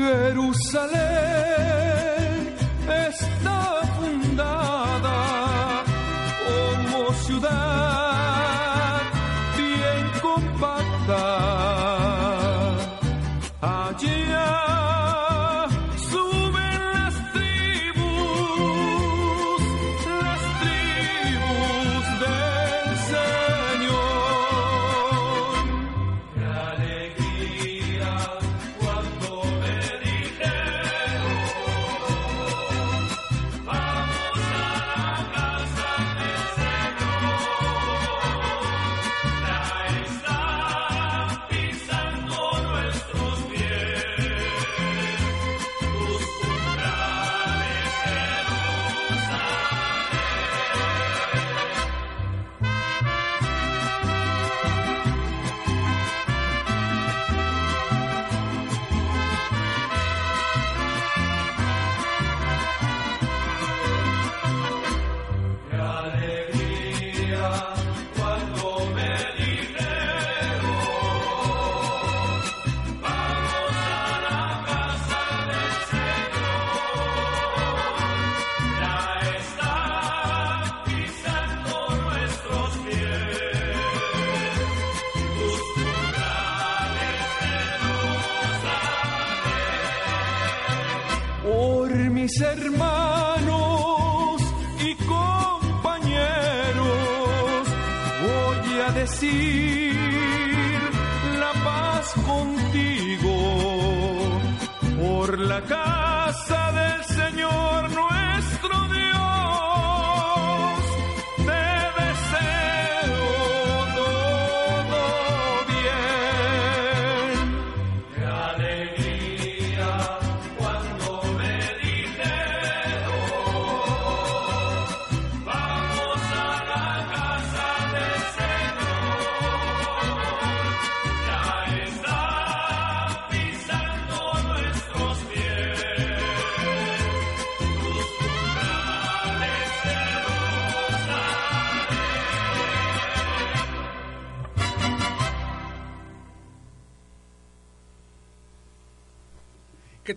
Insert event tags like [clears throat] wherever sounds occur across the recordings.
Jerusalén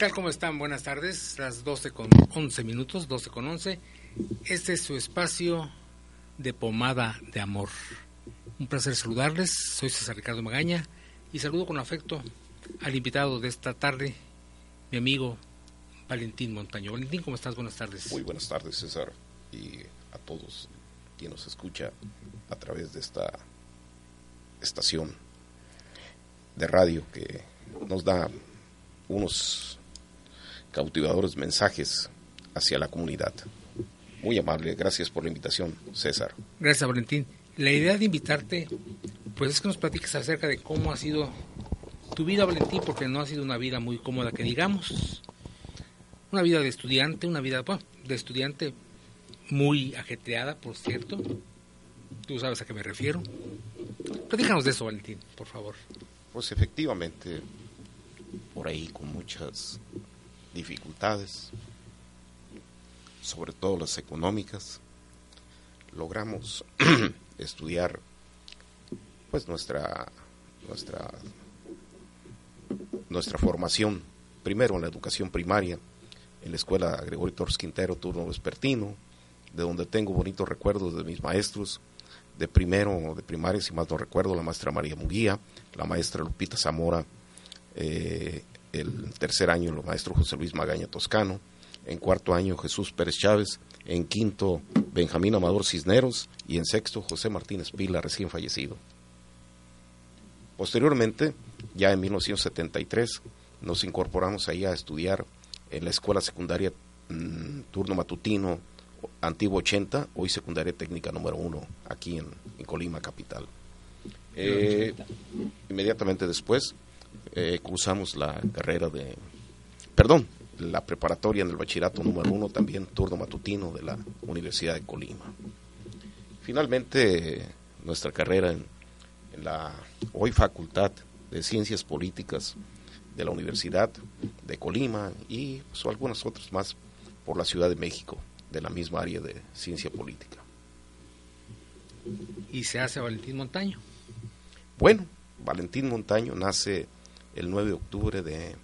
tal? ¿Cómo están? Buenas tardes. Las 12 con 11 minutos, 12 con 11. Este es su espacio de pomada de amor. Un placer saludarles. Soy César Ricardo Magaña y saludo con afecto al invitado de esta tarde, mi amigo Valentín Montaño. Valentín, ¿cómo estás? Buenas tardes. Muy buenas tardes, César, y a todos quien nos escucha a través de esta estación de radio que nos da unos cautivadores mensajes hacia la comunidad. Muy amable, gracias por la invitación, César. Gracias, Valentín. La idea de invitarte, pues es que nos platiques acerca de cómo ha sido tu vida, Valentín, porque no ha sido una vida muy cómoda, que digamos. Una vida de estudiante, una vida bueno, de estudiante muy ajetreada, por cierto. Tú sabes a qué me refiero. Platícanos de eso, Valentín, por favor. Pues efectivamente, por ahí con muchas dificultades, sobre todo las económicas, logramos [clears throat] estudiar pues nuestra nuestra nuestra formación primero en la educación primaria en la escuela Gregorio Torres Quintero turno vespertino de donde tengo bonitos recuerdos de mis maestros de primero de primaria si más no recuerdo la maestra María Muguía la maestra Lupita Zamora eh, el tercer año el maestro José Luis Magaña Toscano, en cuarto año Jesús Pérez Chávez, en quinto Benjamín Amador Cisneros y en sexto José Martínez Pila, recién fallecido. Posteriormente, ya en 1973, nos incorporamos ahí a estudiar en la escuela secundaria mm, turno matutino antiguo 80, hoy secundaria técnica número 1, aquí en, Colima capital. Eh, inmediatamente después eh, cursamos la carrera de, perdón, la preparatoria en el bachillerato número uno, también turno matutino de la Universidad de Colima. Finalmente, nuestra carrera en, la hoy Facultad de Ciencias Políticas de la Universidad de Colima y pues, algunas otras más por la Ciudad de México, de la misma área de ciencia política. Y se hace Valentín Montaño. Bueno, Valentín Montaño nace el 9 de octubre de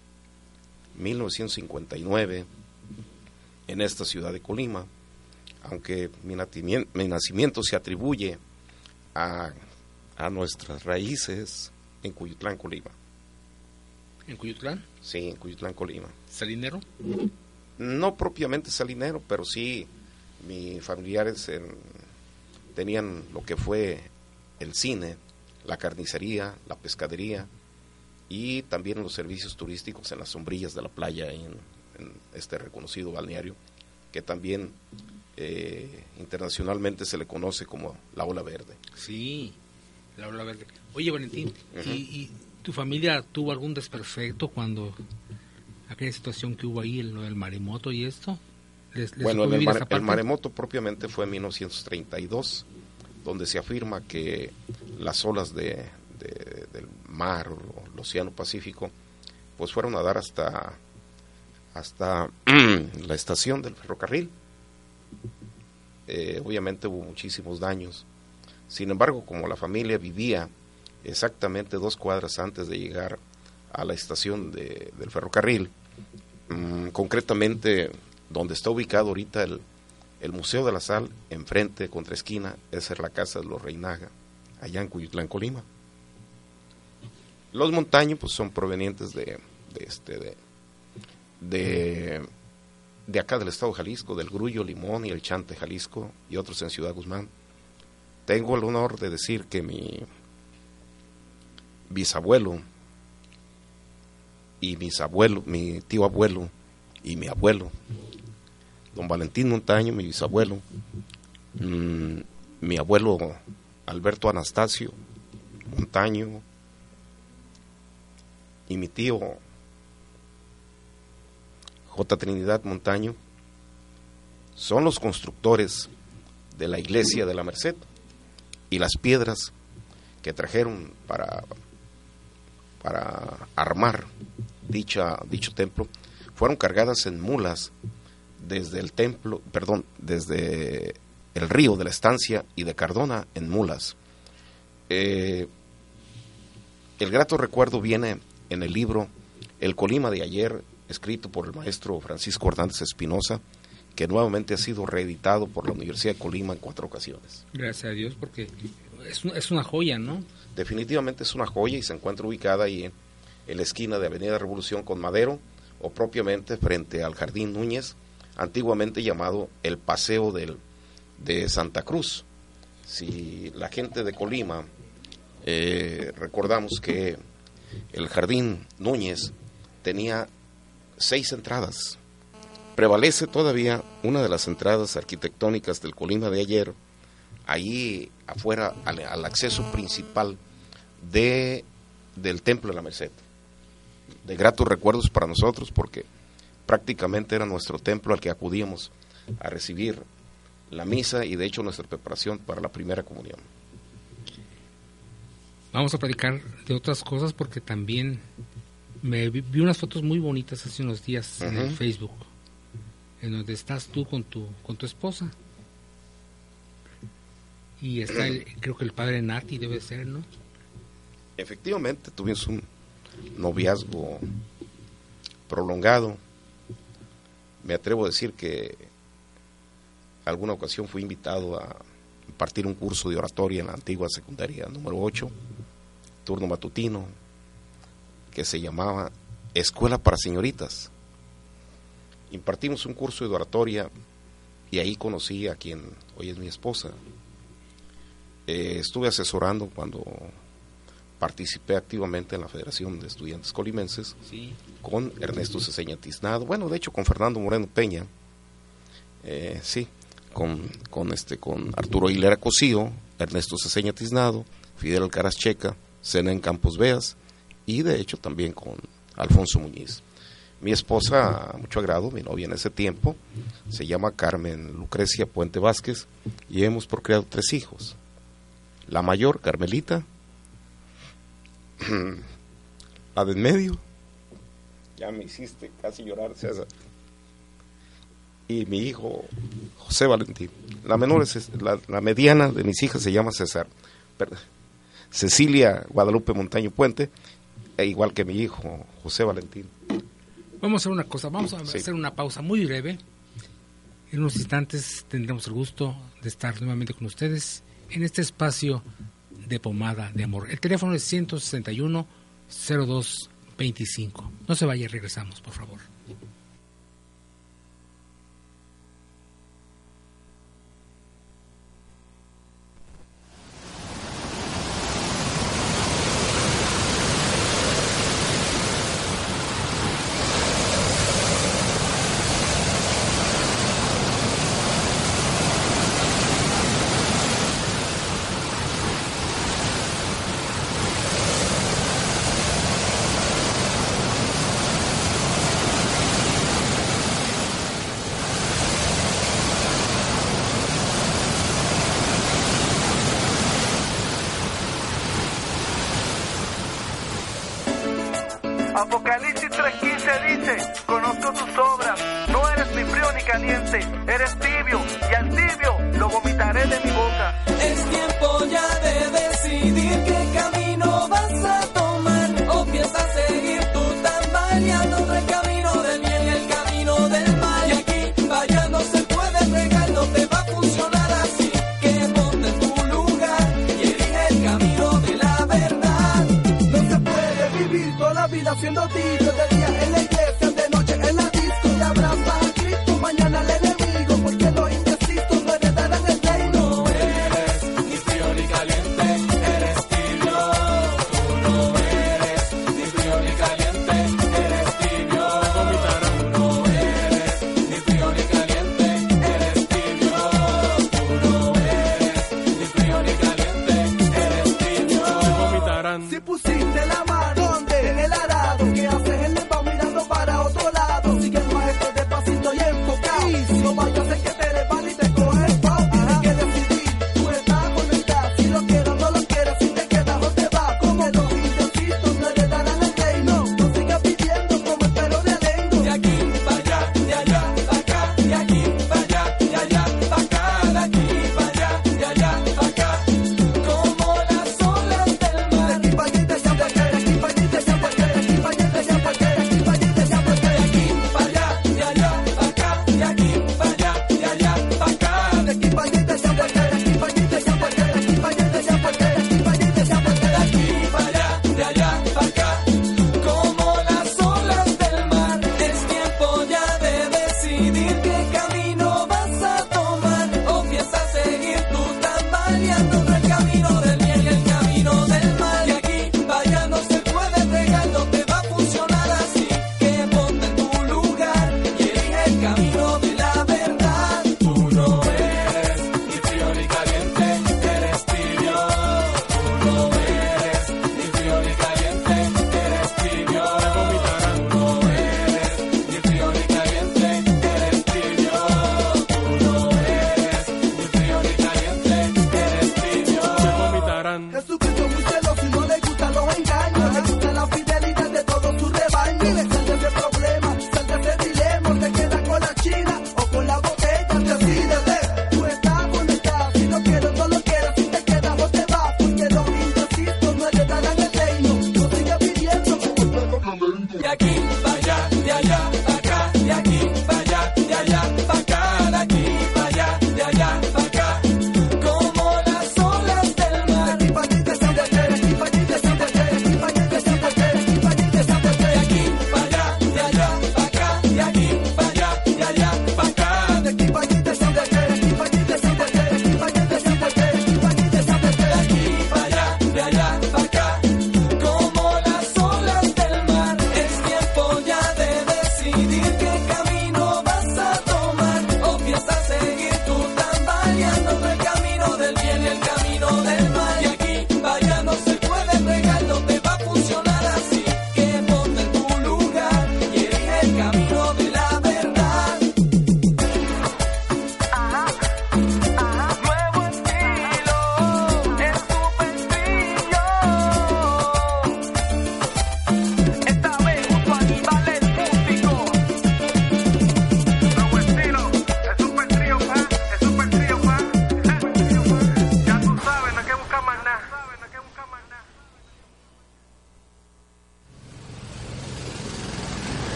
1959 en esta ciudad de Colima, aunque mi nacimiento, se atribuye a, a, nuestras raíces en Cuyutlán, Colima. ¿En Cuyutlán? Sí, en Cuyutlán, Colima. ¿Salinero? No propiamente salinero, pero sí mis familiares tenían lo que fue el cine, la carnicería, la pescadería y también los servicios turísticos en las sombrillas de la playa en, en este reconocido balneario que también eh, internacionalmente se le conoce como la ola verde. Sí, la ola verde. Oye Valentín, ¿y, tu familia tuvo algún desperfecto cuando aquella situación que hubo ahí, el, el maremoto y esto? bueno, el, maremoto propiamente fue en 1932, donde se afirma que las olas de, del mar océano Pacífico pues fueron a dar hasta hasta [clears throat] la estación del ferrocarril. Eh, obviamente hubo muchísimos daños. Sin embargo, como la familia vivía exactamente dos cuadras antes de llegar a la estación de, del ferrocarril, mm, concretamente donde está ubicado ahorita el, el, Museo de la Sal, enfrente, contra esquina, esa es la casa de los Reinaga, allá en Cuyutlán, Colima. Los montaños pues son provenientes de, de este de, de, acá del estado de Jalisco, del Grullo, Limón y el Chante, Jalisco, y otros en Ciudad Guzmán. Tengo el honor de decir que mi bisabuelo y mis abuelos, mi tío abuelo y mi abuelo, don Valentín Montaño, mi bisabuelo, mm, mi abuelo Alberto Anastasio Montaño y mi tío J. Trinidad Montaño, son los constructores de la iglesia de la Merced y las piedras que trajeron para, para armar dicha, dicho templo fueron cargadas en mulas desde el templo, perdón, desde el río de la estancia y de Cardona en mulas. Eh, el grato recuerdo viene en el libro El Colima de ayer escrito por el maestro Francisco Hernández Espinosa, que nuevamente ha sido reeditado por la Universidad de Colima en cuatro ocasiones. Gracias a Dios, porque es, es una joya, ¿no? Definitivamente es una joya y se encuentra ubicada ahí en, la esquina de Avenida Revolución con Madero, o propiamente frente al Jardín Núñez, antiguamente llamado el Paseo del, de Santa Cruz. Si la gente de Colima eh, recordamos que el Jardín Núñez tenía seis entradas. Prevalece todavía una de las entradas arquitectónicas del Colima de ayer, ahí afuera al, acceso principal de, del Templo de la Merced. De gratos recuerdos para nosotros porque prácticamente era nuestro templo al que acudíamos a recibir la misa y de hecho nuestra preparación para la primera comunión. Vamos a platicar de otras cosas porque también me vi, unas fotos muy bonitas hace unos días en el Facebook, en donde estás tú con tu, con tu esposa. Y está, el, [clears throat] creo que el padre Nati debe ser, ¿no? Efectivamente, tuvimos un noviazgo prolongado. Me atrevo a decir que alguna ocasión fui invitado a impartir un curso de oratoria en la antigua secundaria número 8, turno matutino, que se llamaba Escuela para Señoritas. Impartimos un curso de oratoria y ahí conocí a quien hoy es mi esposa. Eh, estuve asesorando cuando participé activamente en la Federación de Estudiantes Colimenses con Ernesto Ceseña Tiznado, bueno, de hecho con Fernando Moreno Peña, eh, sí, con, con, este, con Arturo Hilera Cosío, Ernesto Ceseña Tiznado, Fidel Alcaraz Checa, en Campos Veas, y de hecho también con Alfonso Muñiz. Mi esposa, mucho agrado, mi novia en ese tiempo, se llama Carmen Lucrecia Puente Vázquez y hemos procreado tres hijos. La mayor, Carmelita, [clears throat] la de en medio, ya me hiciste casi llorar, César. y mi hijo José Valentín. La menor es la, la mediana de mis hijas se llama César. Cecilia Guadalupe Montaño Puente, e igual que mi hijo José Valentín. Vamos a hacer una cosa, vamos a hacer una pausa muy breve. En unos instantes tendremos el gusto de estar nuevamente con ustedes en este espacio de pomada de amor. El teléfono es 161 0225. No se vaya, regresamos, por favor.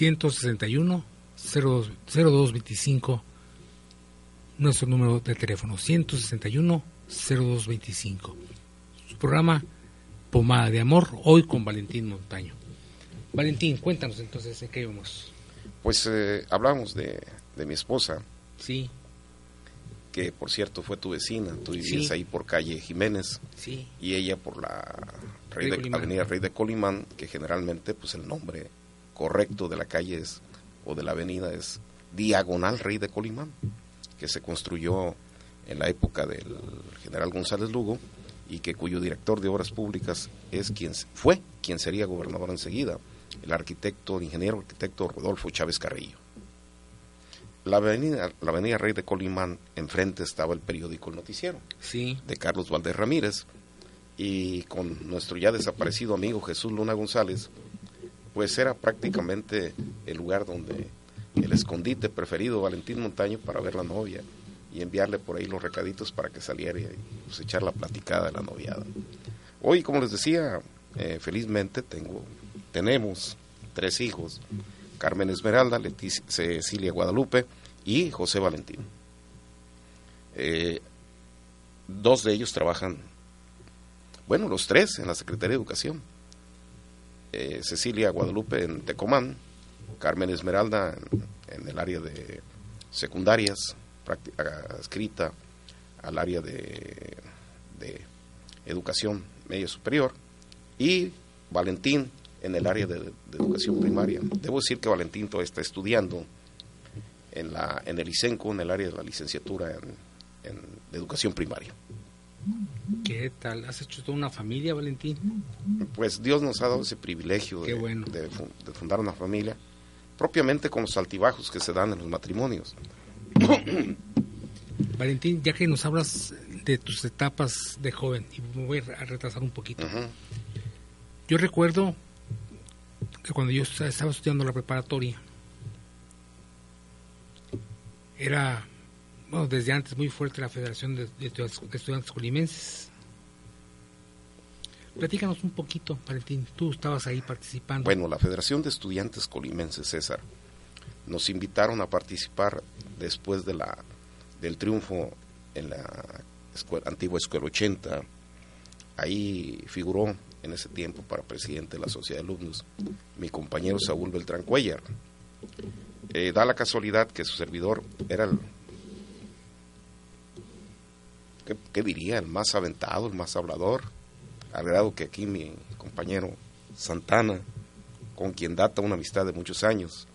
161 0225 nuestro número de teléfono 161 0225 su programa Pomada de Amor hoy con Valentín Montaño. Valentín cuéntanos entonces de qué vamos pues eh, hablamos de, de mi esposa. Sí. Que por cierto fue tu vecina, tú vivías ahí por calle Jiménez. Sí. y ella por la Avenida Rey de Colimán, que generalmente pues el nombre correcto de la calle es, o de la avenida es Diagonal Rey de Colimán, que se construyó en la época del general González Lugo y que cuyo director de obras públicas es quien fue quien sería gobernador enseguida, el arquitecto, el ingeniero arquitecto Rodolfo Chávez Carrillo la avenida, la avenida Rey de Colimán, enfrente estaba el periódico El Noticiero, sí. de Carlos Valdés Ramírez, y con nuestro ya desaparecido amigo Jesús Luna González, pues era prácticamente el lugar donde el escondite preferido Valentín Montaño para ver la novia y enviarle por ahí los recaditos para que saliera y pues, echar la platicada de la noviada. Hoy, como les decía, eh, felizmente tengo, tenemos tres hijos Carmen Esmeralda, Leticia, Cecilia Guadalupe y José Valentín. Eh, dos de ellos trabajan, bueno, los tres en la Secretaría de Educación. Eh, Cecilia Guadalupe en Tecomán, Carmen Esmeralda en, el área de secundarias, escrita al área de, de educación media superior, y Valentín en el área de, educación primaria. Debo decir que Valentín todavía está estudiando en, la, en el ICENCO, en el área de la licenciatura en, educación primaria. ¿Qué tal? ¿Has hecho toda una familia, Valentín? Pues Dios nos ha dado ese privilegio de, de, fundar una familia, propiamente con los altibajos que se dan en los matrimonios. [coughs] Valentín, ya que nos hablas de tus etapas de joven, y me voy a retrasar un poquito. Yo recuerdo que cuando yo estaba estudiando la preparatoria, era, bueno, desde antes muy fuerte la Federación de, Estudiantes Colimenses. Platícanos un poquito, Valentín, tú estabas ahí participando. Bueno, la Federación de Estudiantes Colimenses, César, nos invitaron a participar después de la, del triunfo en la antigua Escuela 80. Ahí figuró en ese tiempo para presidente de la Sociedad de Alumnos, mi compañero Saúl Beltrán Cuellar. Eh, da la casualidad que su servidor era el, ¿qué, diría? El más aventado, el más hablador, al grado que aquí mi compañero Santana, con quien data una amistad de muchos años,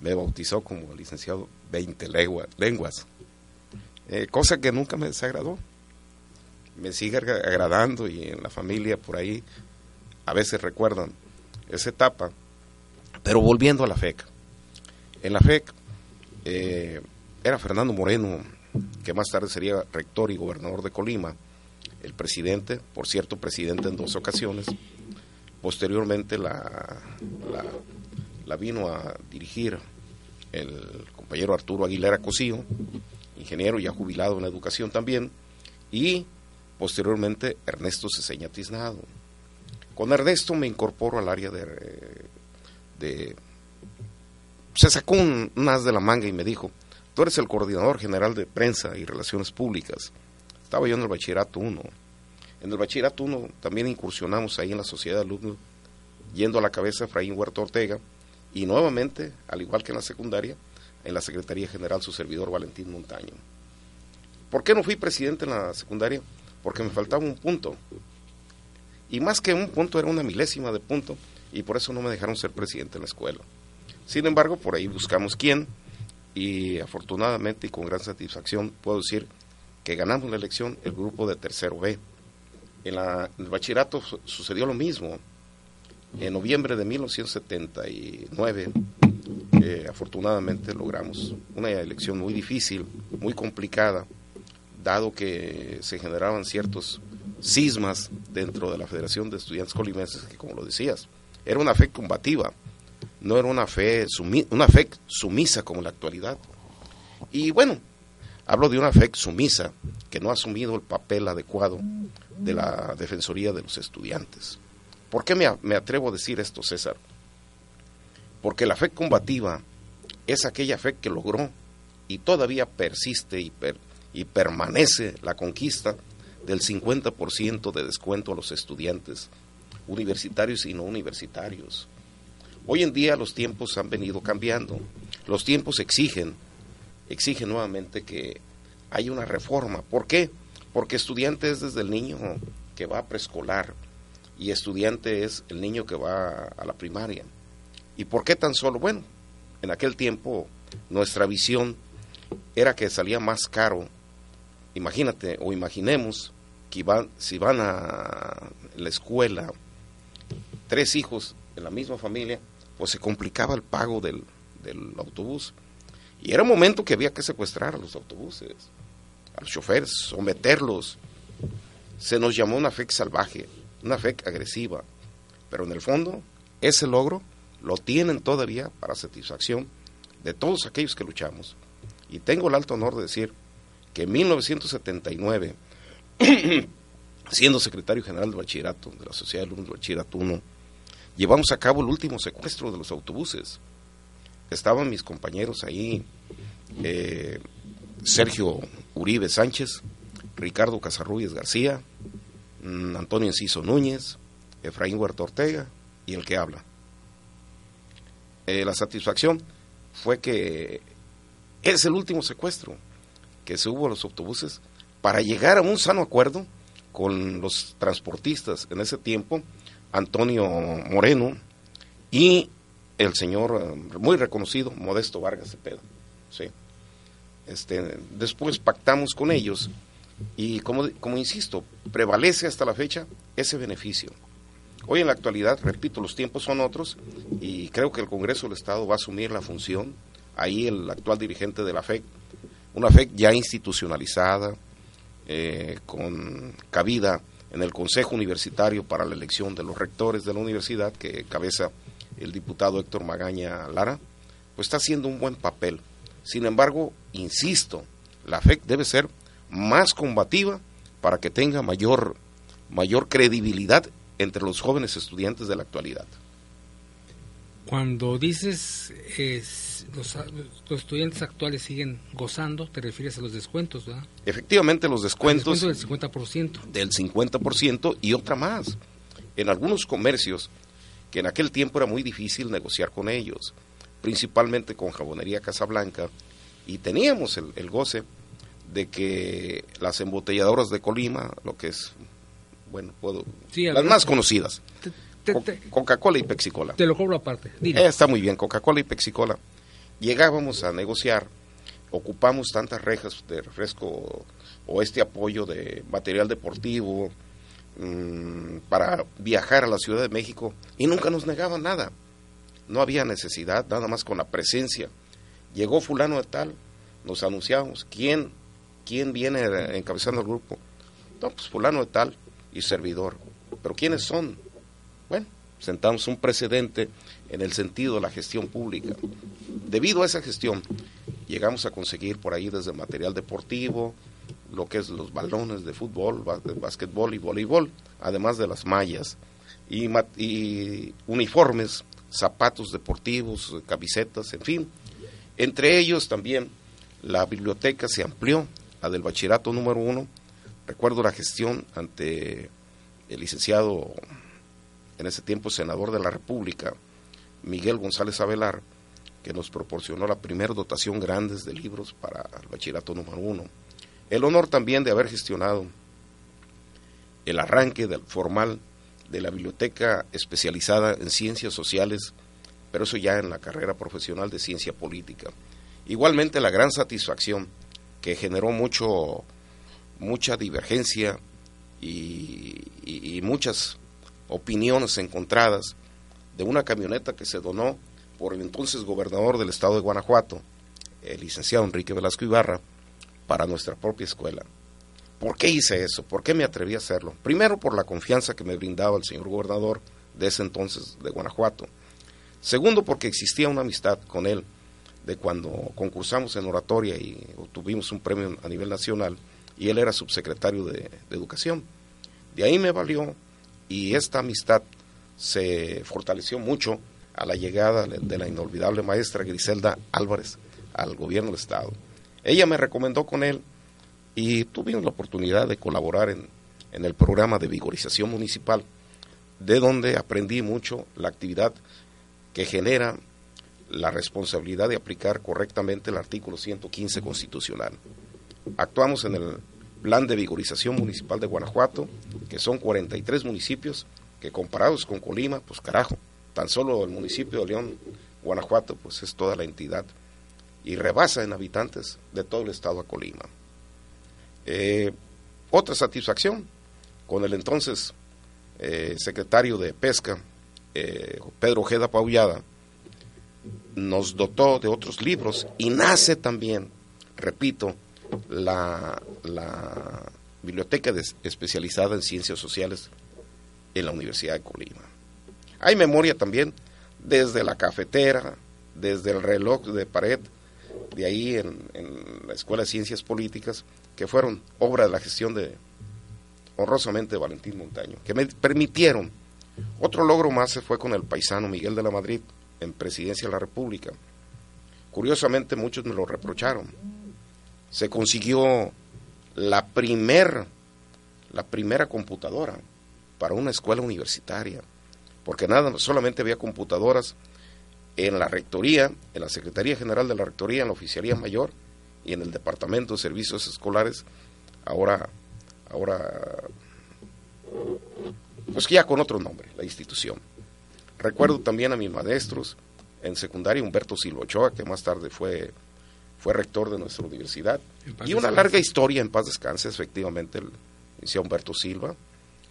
me bautizó como licenciado 20 lenguas, eh, cosa que nunca me desagradó me sigue agradando y en la familia por ahí a veces recuerdan esa etapa. Pero volviendo a la FEC. En la FEC eh, era Fernando Moreno, que más tarde sería rector y gobernador de Colima, el presidente, por cierto, presidente en dos ocasiones. Posteriormente la, la, vino a dirigir el compañero Arturo Aguilera Cosío, ingeniero ya jubilado en educación también, y posteriormente Ernesto Ceseña Tiznado. Con Ernesto me incorporo al área de... de se sacó un, as de la manga y me dijo, tú eres el coordinador general de prensa y relaciones públicas. Estaba yo en el bachillerato 1. En el bachillerato 1 también incursionamos ahí en la sociedad de alumnos, yendo a la cabeza Efraín Huerta Ortega, y nuevamente, al igual que en la secundaria, en la Secretaría General su servidor Valentín Montaño. ¿Por qué no fui presidente en la secundaria? porque me faltaba un punto. Y más que un punto, era una milésima de punto, y por eso no me dejaron ser presidente en la escuela. Sin embargo, por ahí buscamos quién, y afortunadamente y con gran satisfacción puedo decir que ganamos la elección el grupo de tercero B. En, la, el bachillerato sucedió lo mismo. En noviembre de 1979, eh, afortunadamente logramos una elección muy difícil, muy complicada, dado que se generaban ciertos cismas dentro de la Federación de Estudiantes Colimenses, que como lo decías, era una fe combativa, no era una fe, una fe sumisa como la actualidad. Y bueno, hablo de una fe sumisa que no ha asumido el papel adecuado de la Defensoría de los Estudiantes. ¿Por qué me, me atrevo a decir esto, César? porque la fe combativa es aquella fe que logró y todavía persiste y, y permanece la conquista del 50% de descuento a los estudiantes universitarios y no universitarios. Hoy en día los tiempos han venido cambiando. Los tiempos exigen, exigen nuevamente que haya una reforma. ¿Por qué? Porque estudiante es desde el niño que va a preescolar y estudiante es el niño que va a la primaria. ¿Y por qué tan solo? Bueno, en aquel tiempo nuestra visión era que salía más caro. Imagínate o imaginemos que si van a la escuela tres hijos en la misma familia, pues se complicaba el pago del, del autobús. Y era un momento que había que secuestrar a los autobuses, a los choferes, someterlos. Se nos llamó una FEC salvaje, una FEC agresiva, pero en el fondo ese logro lo tienen todavía para satisfacción de todos aquellos que luchamos. Y tengo el alto honor de decir que en 1979, [clears throat] siendo secretario general de bachillerato de la Sociedad de Alumnos de Bachillerato 1, llevamos a cabo el último secuestro de los autobuses. Estaban mis compañeros ahí, eh, Sergio Uribe Sánchez, Ricardo Casarrubias García, mm, Antonio Enciso Núñez, Efraín Huerta Ortega y el que habla. Eh, la satisfacción fue que es el último secuestro que se hubo a los autobuses para llegar a un sano acuerdo con los transportistas en ese tiempo, Antonio Moreno y el señor eh, muy reconocido Modesto Vargas Cepeda. ¿sí? Este, después pactamos con ellos y como, como insisto, prevalece hasta la fecha ese beneficio. Hoy en la actualidad, repito, los tiempos son otros y creo que el Congreso del Estado va a asumir la función, ahí el actual dirigente de la FEC, una FEC ya institucionalizada, eh, con cabida en el Consejo Universitario para la elección de los rectores de la universidad, que cabeza el diputado Héctor Magaña Lara, pues está haciendo un buen papel. Sin embargo, insisto, la FEC debe ser más combativa para que tenga mayor, mayor credibilidad entre los jóvenes estudiantes de la actualidad. Cuando dices los, estudiantes actuales siguen gozando, te refieres a los descuentos, ¿verdad? Efectivamente, los descuentos. del 50%. Del 50% y otra más. En algunos comercios, que en aquel tiempo era muy difícil negociar con ellos, principalmente con Jabonería Casablanca, y teníamos el, el goce de que las embotelladoras de Colima, lo que es bueno, puedo, las más conocidas. Coca-Cola y Pepsi-Cola. Te lo cobro aparte. Eh, está muy bien, Coca-Cola y Pepsi-Cola. Llegábamos a negociar, ocupamos tantas rejas de refresco o este apoyo de material deportivo mm, para viajar a la Ciudad de México y nunca nos negaban nada. No había necesidad, nada más con la presencia. Llegó fulano de tal, nos anunciamos, ¿quién, quién viene encabezando el grupo? No, pues fulano de tal y servidor. Pero ¿quiénes son? Bueno, sentamos un precedente en el sentido de la gestión pública. Debido a esa gestión, llegamos a conseguir por ahí desde material deportivo, lo que es los balones de fútbol, básquetbol y voleibol, además de las mallas y, y uniformes, zapatos deportivos, camisetas, en fin. Entre ellos también la biblioteca se amplió, la del bachillerato número uno, Recuerdo la gestión ante el licenciado, en ese tiempo senador de la República, Miguel González Avelar, que nos proporcionó la primera dotación grandes de libros para el bachillerato número uno. El honor también de haber gestionado el arranque del formal de la biblioteca especializada en ciencias sociales, pero eso ya en la carrera profesional de ciencia política. Igualmente la gran satisfacción que generó mucho mucha divergencia y, muchas opiniones encontradas de una camioneta que se donó por el entonces gobernador del estado de Guanajuato, el licenciado Enrique Velasco Ibarra, para nuestra propia escuela. ¿Por qué hice eso? ¿Por qué me atreví a hacerlo? Primero por la confianza que me brindaba el señor gobernador de ese entonces de Guanajuato. Segundo porque existía una amistad con él de cuando concursamos en oratoria y obtuvimos un premio a nivel nacional y él era subsecretario de, Educación. De ahí me valió y esta amistad se fortaleció mucho a la llegada de la inolvidable maestra Griselda Álvarez al gobierno del Estado. Ella me recomendó con él y tuvimos la oportunidad de colaborar en, en el programa de vigorización municipal, de donde aprendí mucho la actividad que genera la responsabilidad de aplicar correctamente el artículo 115 constitucional. Actuamos en el Plan de Vigorización Municipal de Guanajuato, que son 43 municipios que comparados con Colima, pues carajo, tan solo el municipio de León, Guanajuato, pues es toda la entidad y rebasa en habitantes de todo el estado a Colima. Eh, otra satisfacción con el entonces eh, secretario de Pesca, eh, Pedro Ojeda Paullada, nos dotó de otros libros y nace también, repito, la, biblioteca especializada en ciencias sociales en la Universidad de Colima. Hay memoria también desde la cafetera, desde el reloj de pared, de ahí en, la Escuela de Ciencias Políticas, que fueron obra de la gestión de, honrosamente, Valentín Montaño, que me permitieron. Otro logro más se fue con el paisano Miguel de la Madrid en Presidencia de la República. Curiosamente, muchos me lo reprocharon. Se consiguió la primer, la primera computadora para una escuela universitaria, porque nada, solamente había computadoras en la rectoría, en la Secretaría General de la Rectoría, en la Oficialía Mayor y en el Departamento de Servicios Escolares, ahora, ahora, pues ya con otro nombre, la institución. Recuerdo también a mis maestros en secundaria, Humberto Silva Ochoa, que más tarde fue, fue rector de nuestra universidad, y una larga historia en paz descanse, efectivamente, el licenciado Humberto Silva,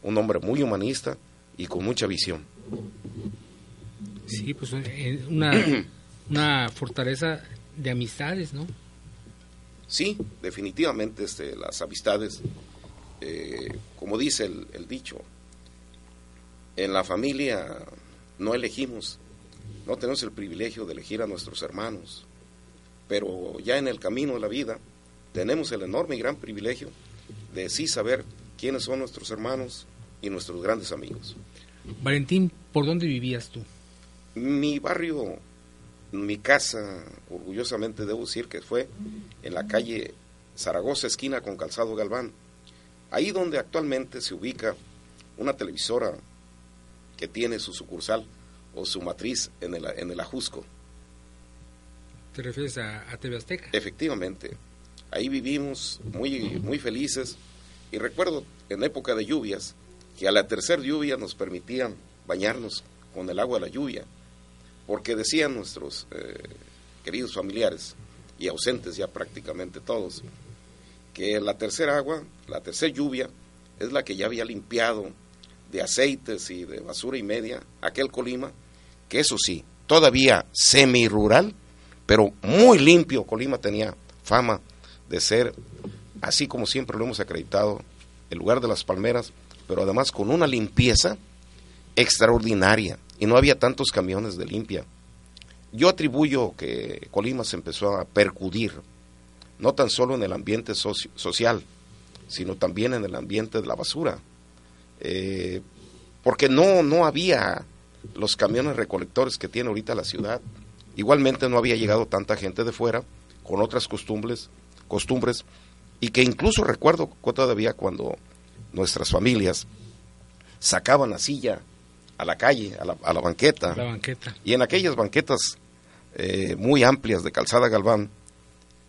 un hombre muy humanista y con mucha visión. Sí, pues eh, una, [clears throat] una fortaleza de amistades, ¿no? Sí, definitivamente este, las amistades, eh, como dice el, el, dicho, en la familia no elegimos, no tenemos el privilegio de elegir a nuestros hermanos, pero ya en el camino de la vida tenemos el enorme y gran privilegio de sí saber quiénes son nuestros hermanos y nuestros grandes amigos. Valentín, ¿por dónde vivías tú? Mi barrio, mi casa, orgullosamente debo decir que fue en la calle Zaragoza, esquina con Calzado Galván, ahí donde actualmente se ubica una televisora que tiene su sucursal o su matriz en el, en el Ajusco. ¿Te refieres a, a TV Azteca? Efectivamente. Ahí vivimos muy, muy felices y recuerdo en época de lluvias que a la tercera lluvia nos permitían bañarnos con el agua de la lluvia porque decían nuestros eh, queridos familiares, y ausentes ya prácticamente todos, que la tercera agua, la tercera lluvia, es la que ya había limpiado de aceites y de basura y media aquel Colima, que eso sí, todavía semi-rural, pero muy limpio. Colima tenía fama de ser, así como siempre lo hemos acreditado, el lugar de las palmeras, pero además con una limpieza extraordinaria y no había tantos camiones de limpia. Yo atribuyo que Colima se empezó a percudir, no tan solo en el ambiente social, sino también en el ambiente de la basura, eh, porque no, no había los camiones recolectores que tiene ahorita la ciudad. Igualmente no había llegado tanta gente de fuera con otras costumbres, costumbres y que incluso recuerdo todavía cuando nuestras familias sacaban la silla a la calle, a la, a la banqueta. La banqueta. Y en aquellas banquetas eh, muy amplias de Calzada Galván,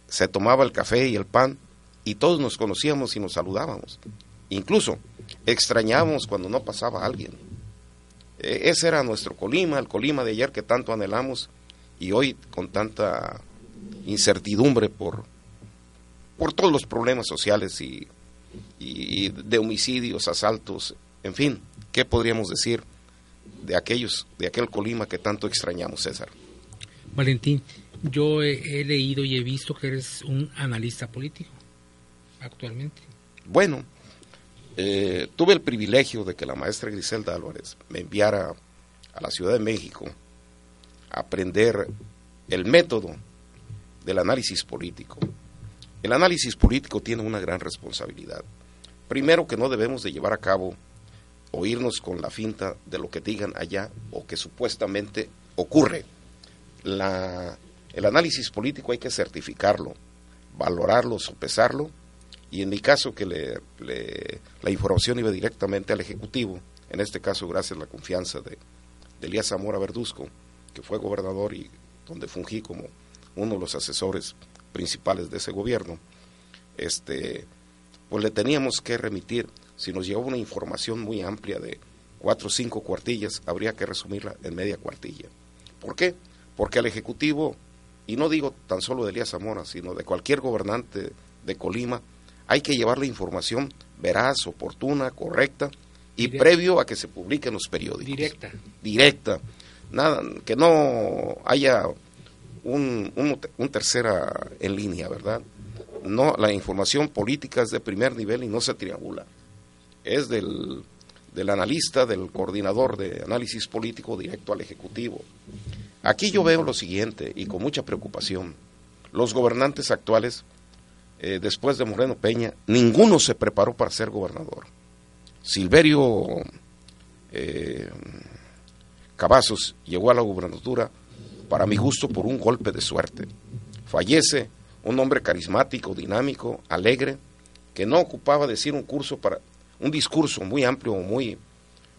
se tomaba el café y el pan y todos nos conocíamos y nos saludábamos. Incluso extrañábamos cuando no pasaba alguien. E, ese era nuestro Colima, el Colima de ayer que tanto anhelamos y hoy con tanta incertidumbre por, por todos los problemas sociales y, y de homicidios, asaltos, en fin, ¿qué podríamos decir? de aquellos, de aquel Colima que tanto extrañamos, César. Valentín, yo he, leído y he visto que eres un analista político actualmente. Bueno, eh, tuve el privilegio de que la maestra Griselda Álvarez me enviara a la Ciudad de México aprender el método del análisis político. El análisis político tiene una gran responsabilidad. Primero que no debemos de llevar a cabo o irnos con la finta de lo que digan allá o que supuestamente ocurre. La, el análisis político hay que certificarlo, valorarlo, sopesarlo, y en mi caso que le, la información iba directamente al Ejecutivo, en este caso gracias a la confianza de, de Elías Zamora Verduzco, que fue gobernador y donde fungí como uno de los asesores principales de ese gobierno, este, pues le teníamos que remitir, si nos llegaba una información muy amplia de cuatro o cinco cuartillas, habría que resumirla en media cuartilla. ¿Por qué? Porque al Ejecutivo, y no digo tan solo de Elías Zamora, sino de cualquier gobernante de Colima, hay que llevar la información veraz, oportuna, correcta y previo a que se publique en los periódicos. Directa. Directa. Nada, que no haya un, un, tercera en línea, ¿verdad? No, la información política es de primer nivel y no se triangula. Es del, del analista, del coordinador de análisis político directo al Ejecutivo. Aquí yo veo lo siguiente, y con mucha preocupación. Los gobernantes actuales, eh, después de Moreno Peña, ninguno se preparó para ser gobernador. Silverio eh, Cavazos llegó a la gubernatura, para mi gusto, por un golpe de suerte. Fallece un hombre carismático, dinámico, alegre, que no ocupaba decir un curso para un discurso muy amplio, muy,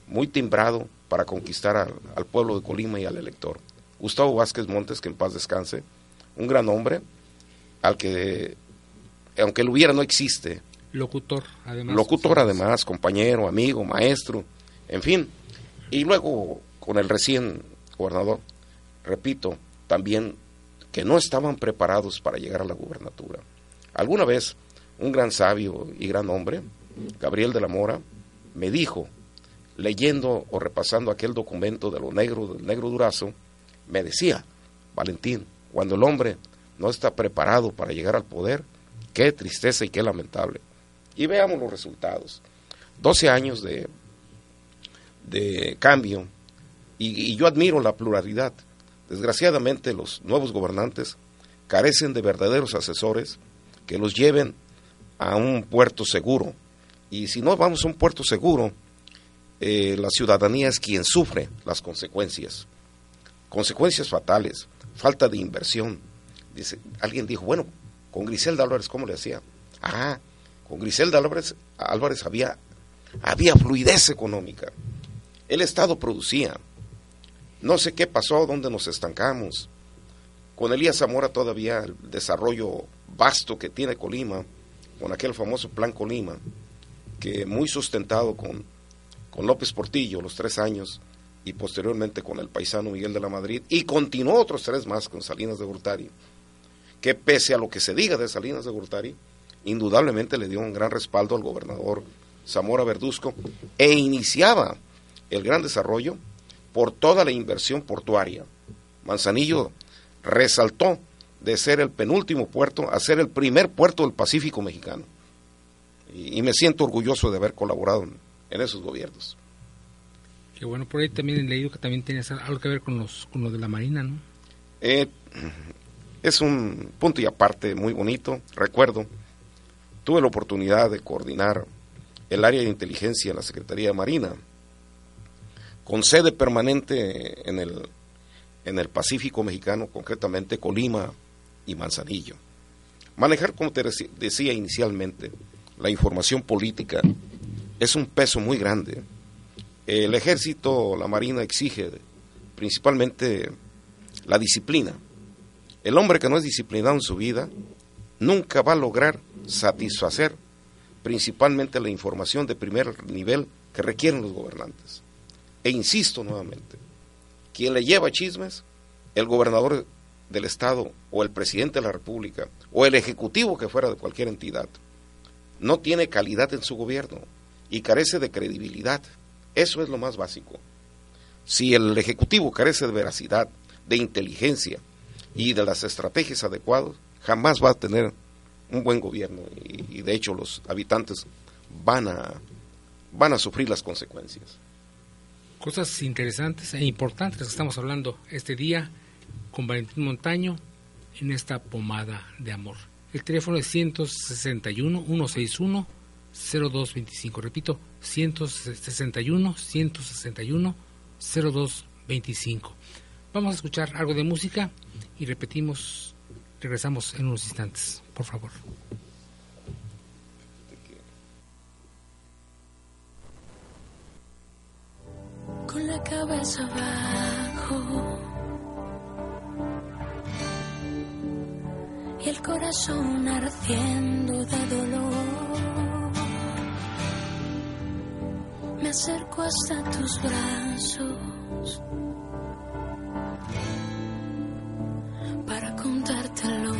muy timbrado para conquistar al, pueblo de Colima y al elector. Gustavo Vázquez Montes, que en paz descanse, un gran hombre, al que, aunque lo hubiera, no existe. Locutor, además. Locutor, además, compañero, amigo, maestro, en fin. Y luego, con el recién gobernador, repito, también que no estaban preparados para llegar a la gubernatura. Alguna vez, un gran sabio y gran hombre, Gabriel de la Mora, me dijo, leyendo o repasando aquel documento de lo negro, del negro durazo, me decía, Valentín, cuando el hombre no está preparado para llegar al poder, qué tristeza y qué lamentable. Y veamos los resultados. 12 años de, de cambio, y, yo admiro la pluralidad. Desgraciadamente los nuevos gobernantes carecen de verdaderos asesores que los lleven a un puerto seguro, y si no vamos a un puerto seguro, eh, la ciudadanía es quien sufre las consecuencias. Consecuencias fatales, falta de inversión. Alguien dijo, bueno, con Griselda Álvarez, ¿cómo le hacía? Ah, con Griselda Álvarez, Álvarez había, había fluidez económica. El Estado producía. No sé qué pasó, dónde nos estancamos. Con Elías Zamora todavía el desarrollo vasto que tiene Colima, con aquel famoso Plan Colima, que muy sustentado con, con López Portillo los tres años y posteriormente con el paisano Miguel de la Madrid y continuó otros tres más con Salinas de Gortari, que pese a lo que se diga de Salinas de Gortari, indudablemente le dio un gran respaldo al gobernador Zamora Verduzco e iniciaba el gran desarrollo por toda la inversión portuaria. Manzanillo resaltó de ser el penúltimo puerto a ser el primer puerto del Pacífico mexicano y, me siento orgulloso de haber colaborado en, esos gobiernos. Qué bueno, por ahí también he leído que también tienes algo que ver con, los, con lo de la Marina, ¿no? Eh, es un punto y aparte muy bonito. Recuerdo, tuve la oportunidad de coordinar el área de inteligencia en la Secretaría de Marina, con sede permanente en el, en el Pacífico mexicano, concretamente Colima y Manzanillo. Manejar, como te decía inicialmente, la información política es un peso muy grande. El ejército, la marina exige principalmente la disciplina. El hombre que no es disciplinado en su vida nunca va a lograr satisfacer principalmente la información de primer nivel que requieren los gobernantes. E insisto nuevamente, quien le lleva chismes, el gobernador del Estado o el presidente de la República o el ejecutivo que fuera de cualquier entidad, no tiene calidad en su gobierno y carece de credibilidad. Eso es lo más básico. Si el Ejecutivo carece de veracidad, de inteligencia y de las estrategias adecuadas, jamás va a tener un buen gobierno y, de hecho los habitantes van a, van a sufrir las consecuencias. Cosas interesantes e importantes que estamos hablando este día con Valentín Montaño en esta pomada de amor. El teléfono es 161-161-0225. Repito, 161-161-0225. Vamos a escuchar algo de música y repetimos, regresamos en unos instantes, por favor. Con la cabeza abajo y el corazón ardiendo de dolor. Me acerco hasta tus brazos para contártelo.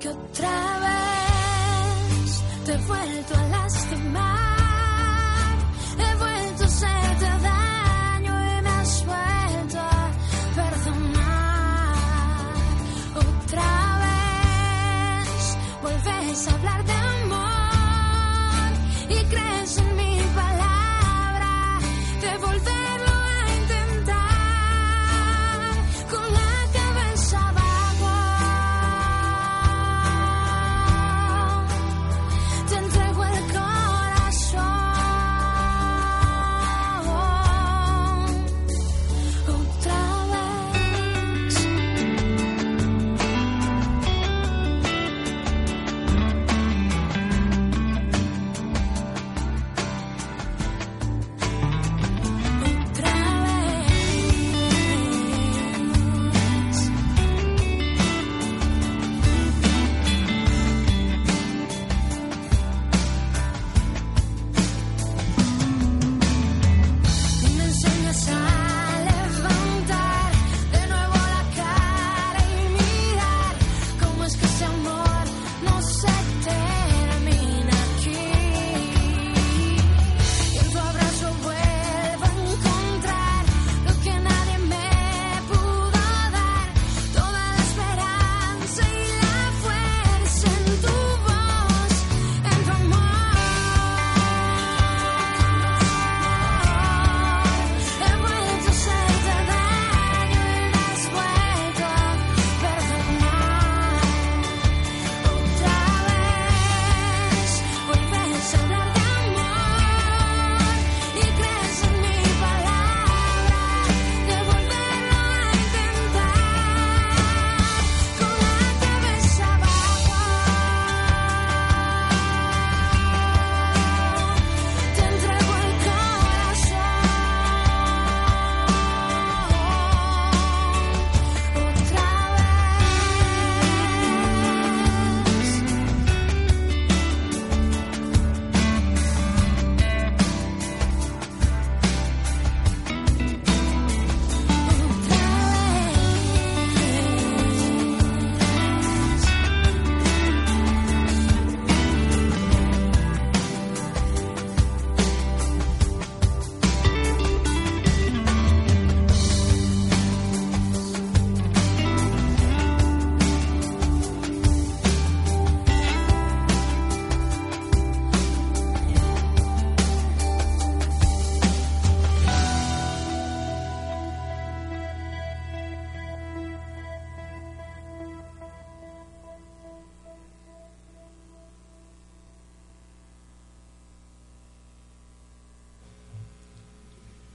Que otra vez te he vuelto a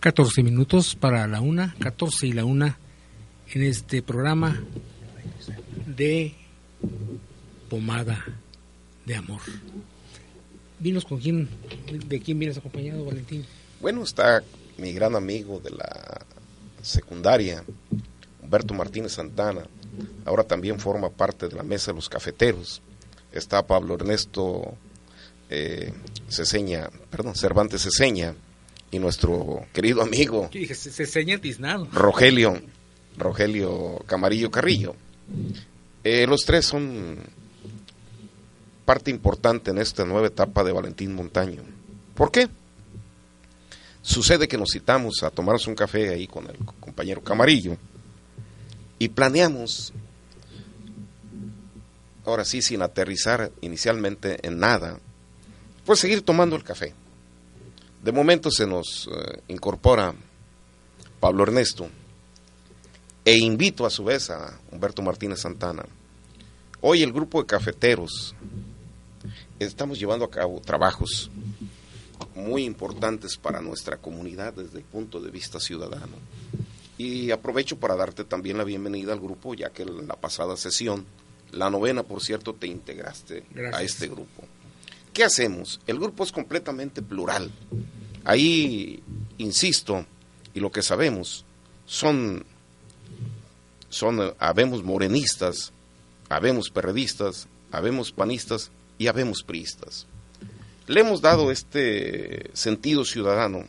14 minutos para la una, 14 y la una en este programa de Pomada de Amor. Vinos con quién, de quién vienes acompañado, Valentín. Bueno, está mi gran amigo de la secundaria, Humberto Martínez Santana. Ahora también forma parte de la mesa de los cafeteros. Está Pablo Ernesto eh, Ceseña, perdón, Cervantes Ceseña y nuestro querido amigo se, se seña tiznado. Rogelio, Rogelio Camarillo Carrillo. Eh, los tres son parte importante en esta nueva etapa de Valentín Montaño. ¿Por qué? Sucede que nos citamos a tomarnos un café ahí con el compañero Camarillo y planeamos, ahora sí, sin aterrizar inicialmente en nada, pues seguir tomando el café. De momento se nos eh, incorpora Pablo Ernesto e invito a su vez a Humberto Martínez Santana. Hoy el grupo de cafeteros estamos llevando a cabo trabajos muy importantes para nuestra comunidad desde el punto de vista ciudadano. Y aprovecho para darte también la bienvenida al grupo, ya que en la pasada sesión, la novena, por cierto, te integraste a este grupo. ¿Qué hacemos? El grupo es completamente plural. Ahí, insisto, y lo que sabemos, son, son eh, habemos morenistas, habemos perredistas, habemos panistas y habemos priistas. Le hemos dado este sentido ciudadano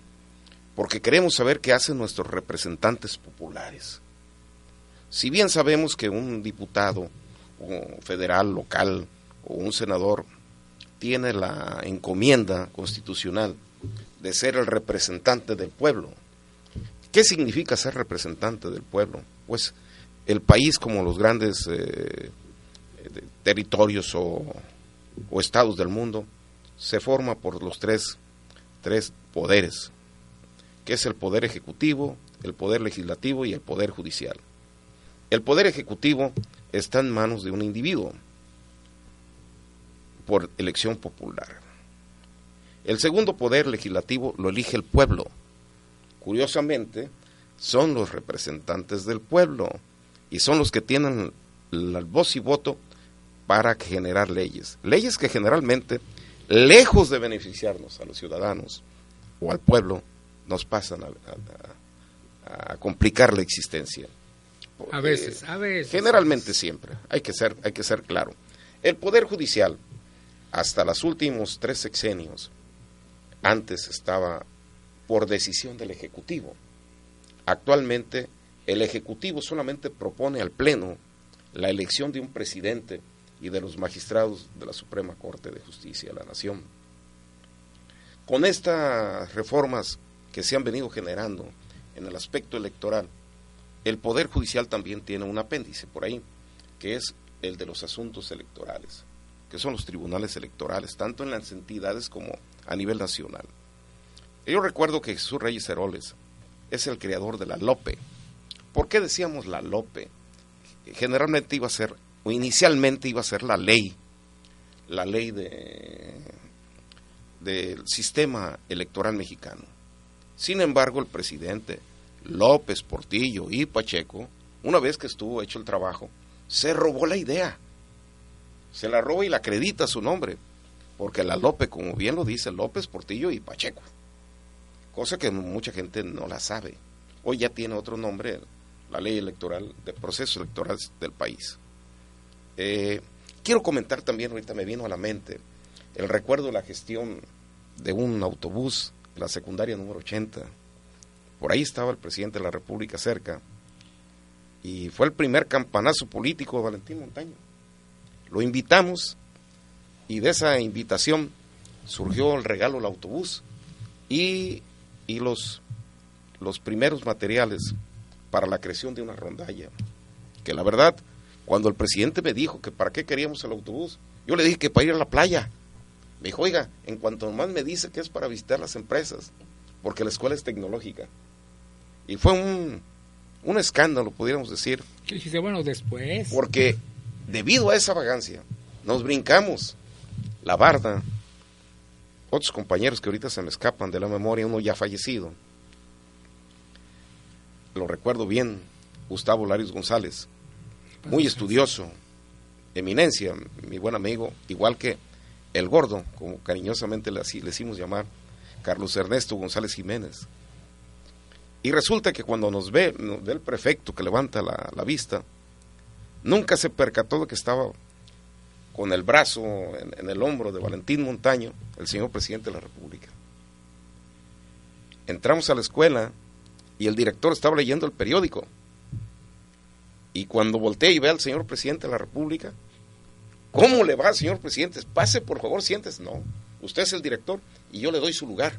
porque queremos saber qué hacen nuestros representantes populares. Si bien sabemos que un diputado o federal, local o un senador tiene la encomienda constitucional de ser el representante del pueblo, ¿qué significa ser representante del pueblo? Pues el país como los grandes eh, de- territorios o, o estados del mundo se forma por los tres, tres poderes, que es el poder ejecutivo, el poder legislativo y el poder judicial. El poder ejecutivo está en manos de un individuo por elección popular. El segundo poder legislativo lo elige el pueblo. Curiosamente, son los representantes del pueblo y son los que tienen la voz y voto para generar leyes. Leyes que generalmente, lejos de beneficiarnos a los ciudadanos o al pueblo, nos pasan a, a- a complicar la existencia. A veces, a veces. Generalmente siempre, hay que ser, hay que ser claro. El Poder Judicial, hasta los últimos tres sexenios, antes estaba por decisión del Ejecutivo. Actualmente, el Ejecutivo solamente propone al Pleno la elección de un presidente y de los magistrados de la Suprema Corte de Justicia de la Nación. Con estas reformas que se han venido generando en el aspecto electoral, el Poder Judicial también tiene un apéndice por ahí, que es el de los asuntos electorales, que son los tribunales electorales, tanto en las entidades como a nivel nacional. Yo recuerdo que Jesús Reyes Heroles es el creador de la LOPE. ¿Por qué decíamos la LOPE? Generalmente iba a ser, o inicialmente iba a ser la ley, la ley de, del sistema electoral mexicano. Sin embargo, el presidente López, Portillo y Pacheco, una vez que estuvo hecho el trabajo, se robó la idea. Se la roba y la acredita su nombre. Porque la López, como bien lo dice, López, Portillo y Pacheco. Cosa que mucha gente no la sabe. Hoy ya tiene otro nombre, la ley electoral, de procesos electorales del país. Eh, quiero comentar también, ahorita me vino a la mente, el recuerdo de la gestión de un autobús, la secundaria número 80. Por ahí estaba el presidente de la República cerca. Y fue el primer campanazo político de Valentín Montaño. Lo invitamos y de esa invitación surgió el regalo del autobús y, y los, los primeros materiales para la creación de una rondalla. Que la verdad, cuando el presidente me dijo que para qué queríamos el autobús, yo le dije que para ir a la playa. Me dijo, oiga, en cuanto más me dice que es para visitar las empresas, porque la escuela es tecnológica. Y fue un, un escándalo, pudiéramos decir, ¿Qué dijiste? Bueno, después. porque debido a esa vagancia, nos brincamos la barda. Otros compañeros que ahorita se me escapan de la memoria, uno ya fallecido. Lo recuerdo bien, Gustavo Larios González, muy estudioso, eminencia, mi buen amigo, igual que el gordo, como cariñosamente le, le hicimos llamar, Carlos Ernesto González Jiménez. Y resulta que cuando nos ve, nos ve el prefecto que levanta la, la vista, nunca se percató de que estaba con el brazo en, el hombro de Valentín Montaño, el señor presidente de la República. Entramos a la escuela y el director estaba leyendo el periódico. Y cuando volteé y ve al señor presidente de la República, ¿cómo le va, señor presidente? Pase, por favor, siéntese. No, usted es el director y yo le doy su lugar.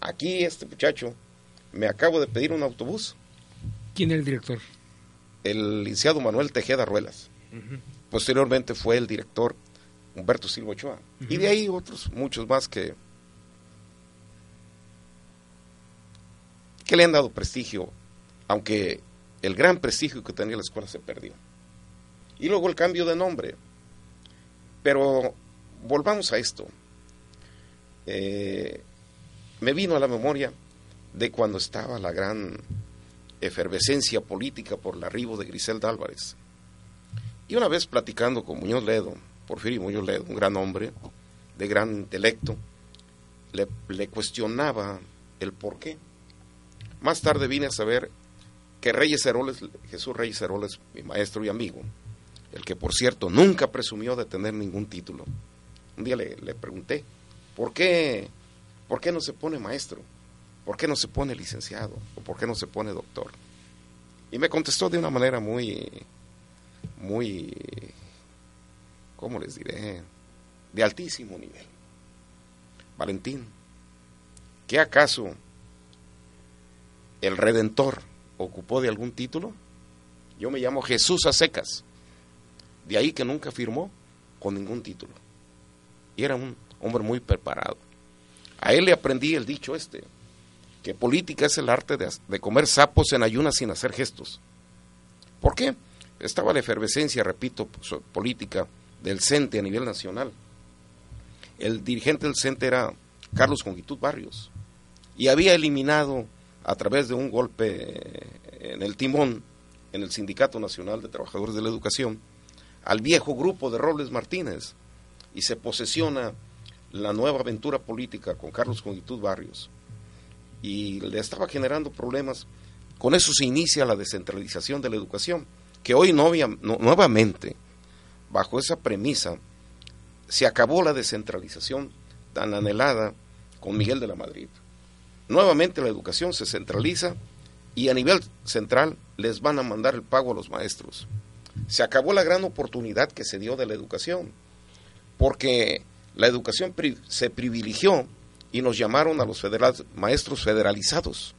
Aquí este muchacho me acabo de pedir un autobús, ¿Quién es el director? El licenciado Manuel Tejeda Ruelas. Posteriormente fue el director Humberto Silva Ochoa. Y de ahí otros, muchos más que, que le han dado prestigio, aunque el gran prestigio que tenía la escuela se perdió. Y luego el cambio de nombre. Pero volvamos a esto. Eh, me vino a la memoria de cuando estaba la gran efervescencia política por el arribo de Griselda Álvarez. Y una vez platicando con Muñoz Ledo, Porfirio Muñoz Ledo, un gran hombre, de gran intelecto, le, cuestionaba el por qué. Más tarde vine a saber que Reyes Heroles, Jesús Reyes Heroles, mi maestro y amigo, el que por cierto nunca presumió de tener ningún título. Un día le, le pregunté, ¿por qué, ¿por qué no se pone maestro? ¿Por qué no se pone licenciado? ¿O por qué no se pone doctor? Y me contestó de una manera muy, muy, ¿cómo les diré? De altísimo nivel. Valentín, ¿qué acaso el Redentor ocupó de algún título? Yo me llamo Jesús a secas. De ahí que nunca firmó con ningún título. Y era un hombre muy preparado. A él le aprendí el dicho este, que política es el arte de, comer sapos en ayunas sin hacer gestos. ¿Por qué? Estaba la efervescencia, repito, política del CENTE a nivel nacional. El dirigente del CENTE era Carlos Conquitud Barrios y había eliminado a través de un golpe en el timón en el Sindicato Nacional de Trabajadores de la Educación al viejo grupo de Robles Martínez y se posesiona la nueva aventura política con Carlos Conquitud Barrios y le estaba generando problemas. Con eso se inicia la descentralización de la educación, que hoy novia- no- nuevamente, bajo esa premisa, se acabó la descentralización tan anhelada con Miguel de la Madrid. Nuevamente la educación se centraliza y a nivel central les van a mandar el pago a los maestros. Se acabó la gran oportunidad que se dio de la educación, porque la educación se privilegió y nos llamaron a los federal- maestros federalizados.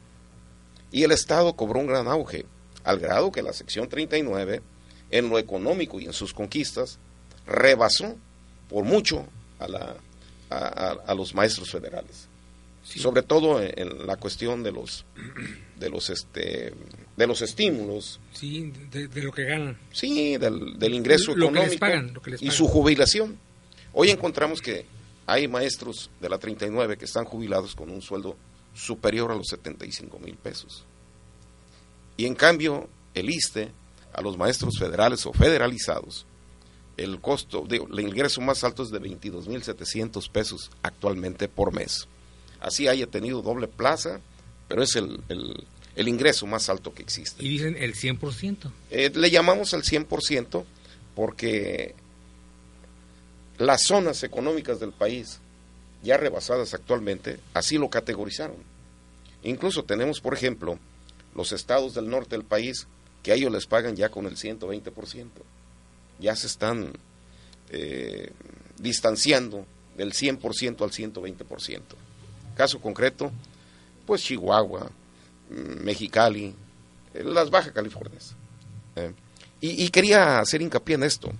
Y el Estado cobró un gran auge, al grado que la sección 39, en lo económico y en sus conquistas, rebasó por mucho a, la, a, a- a los maestros federales. Sí. Sobre todo en, en la cuestión de los, de los, este, de los estímulos, Sí, de, de lo que ganan. sí, del, del ingreso Lo que les económico pagan, lo que les y pagan. su jubilación. Hoy encontramos que hay maestros de la 39 que están jubilados con un sueldo superior a los 75 mil pesos. Y en cambio, el ISTE, a los maestros federales o federalizados, el costo, digo, el ingreso más alto es de 22 mil 700 pesos actualmente por mes. Así haya tenido doble plaza, pero es el, el- el ingreso más alto que existe. Y dicen el 100%. Eh, le llamamos al 100% porque las zonas económicas del país, ya rebasadas actualmente, así lo categorizaron. Incluso tenemos, por ejemplo, los estados del norte del país que a ellos les pagan ya con el 120%. Ya se están eh, distanciando del 100% al 120%. Caso concreto, pues Chihuahua, mm, Mexicali, eh, las Baja Californias. Eh, y, y quería hacer hincapié en esto.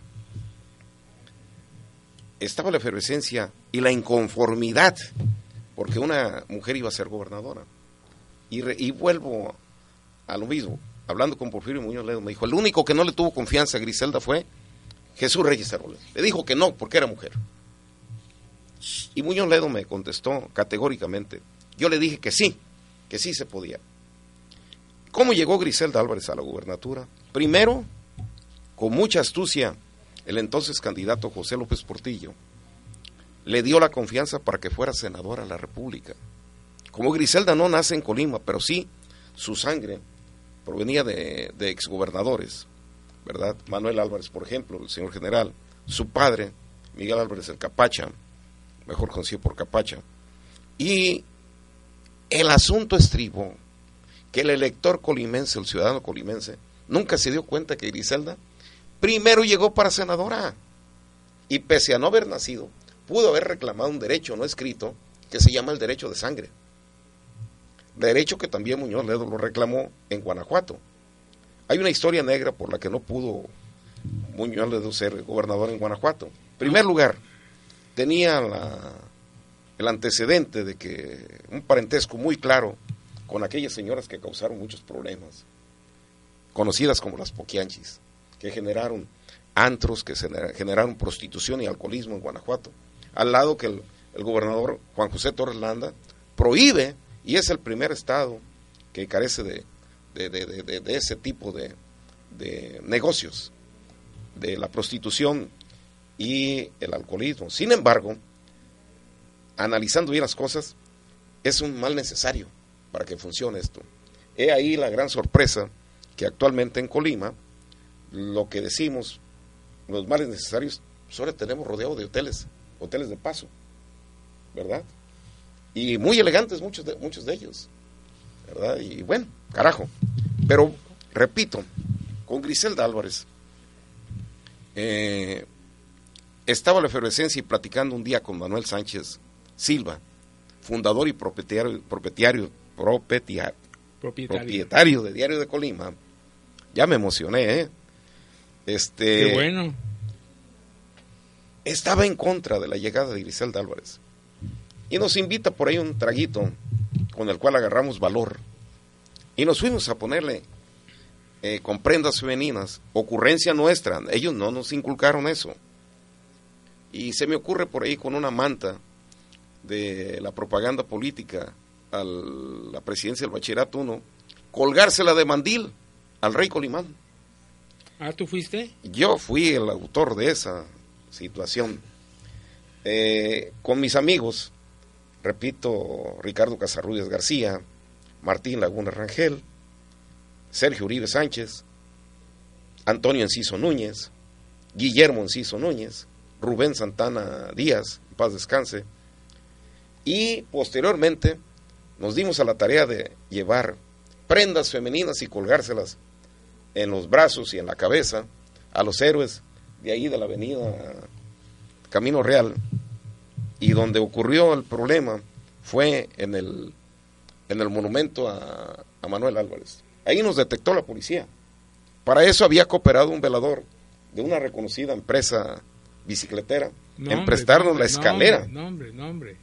Estaba la efervescencia y la inconformidad porque una mujer iba a ser gobernadora. Y, vuelvo a lo mismo. Hablando con Porfirio Muñoz Ledo, me dijo, el único que no le tuvo confianza a Griselda fue Jesús Reyes Heroles. Le dijo que no, porque era mujer. Y Muñoz Ledo me contestó categóricamente. Yo le dije que sí, que sí se podía. ¿Cómo llegó Griselda Álvarez a la gubernatura? Primero, con mucha astucia, el entonces candidato José López Portillo le dio la confianza para que fuera senadora de la República. Como Griselda no nace en Colima, pero sí su sangre provenía de, de exgobernadores, ¿verdad? Manuel Álvarez, por ejemplo, el señor general, su padre, Miguel Álvarez el Capacha, mejor conocido por Capacha. Y el asunto estribo que el elector colimense, el ciudadano colimense, nunca se dio cuenta que Griselda primero llegó para senadora y pese a no haber nacido, pudo haber reclamado un derecho no escrito que se llama el derecho de sangre. Derecho que también Muñoz Ledo lo reclamó en Guanajuato. Hay una historia negra por la que no pudo Muñoz Ledo ser gobernador en Guanajuato. En primer lugar, tenía el antecedente de que un parentesco muy claro con aquellas señoras que causaron muchos problemas, conocidas como las poquianchis, que generaron antros, que gener- generaron prostitución y alcoholismo en Guanajuato, al lado que el, el gobernador Juan José Torres Landa prohíbe, y es el primer estado que carece de, de, de- de- ese tipo de negocios, de la prostitución y el alcoholismo. Sin embargo, analizando bien las cosas, es un mal necesario para que funcione esto. He ahí la gran sorpresa que actualmente en Colima, lo que decimos, los males necesarios, solo tenemos rodeado de hoteles, hoteles de paso, ¿verdad? Y muy elegantes muchos de, muchos de ellos, ¿verdad? Y bueno, carajo. Pero, repito, con Griselda Álvarez, eh, estaba la efervescencia y platicando un día con Manuel Sánchez Silva, fundador y propietario, propietario, propietario, Propietario. propietario de Diario de Colima. Ya me emocioné, ¿eh? Este, Qué bueno. estaba en contra de la llegada de Griselda Álvarez. Y nos invita por ahí un traguito con el cual agarramos valor. Y nos fuimos a ponerle eh, con prendas femeninas, ocurrencia nuestra. Ellos no nos inculcaron eso. Y se me ocurre por ahí con una manta de la propaganda política a la presidencia del Bachillerato 1, colgársela de mandil al rey Colimán. Ah, ¿tú fuiste? Yo fui el autor de esa situación. Eh, con mis amigos, repito, Ricardo Casarrubias García, Martín Laguna Rangel, Sergio Uribe Sánchez, Antonio Enciso Núñez, Guillermo Enciso Núñez, Rubén Santana Díaz, paz descanse, y posteriormente nos dimos a la tarea de llevar prendas femeninas y colgárselas en los brazos y en la cabeza a los héroes de ahí de la avenida Camino Real y donde ocurrió el problema fue en el en el monumento a, a Manuel Álvarez. Ahí nos detectó la policía. Para eso había cooperado un velador de una reconocida empresa bicicletera No, en prestarnos no, la escalera. No, hombre, no, hombre.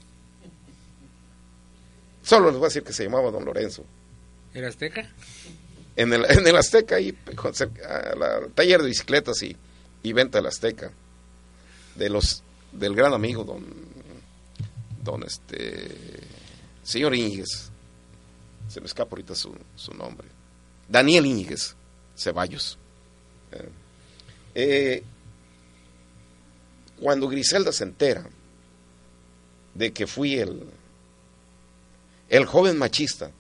Solo les voy a decir que se llamaba Don Lorenzo. ¿Era Azteca? En el, en el Azteca ahí con- cerca- a la- taller de bicicletas y, y venta del Azteca de los del gran amigo don don este señor Íñiguez. Se me escapa ahorita su, su nombre. Daniel Íñiguez Ceballos. Eh, eh, cuando Griselda se entera de que fui el el joven machista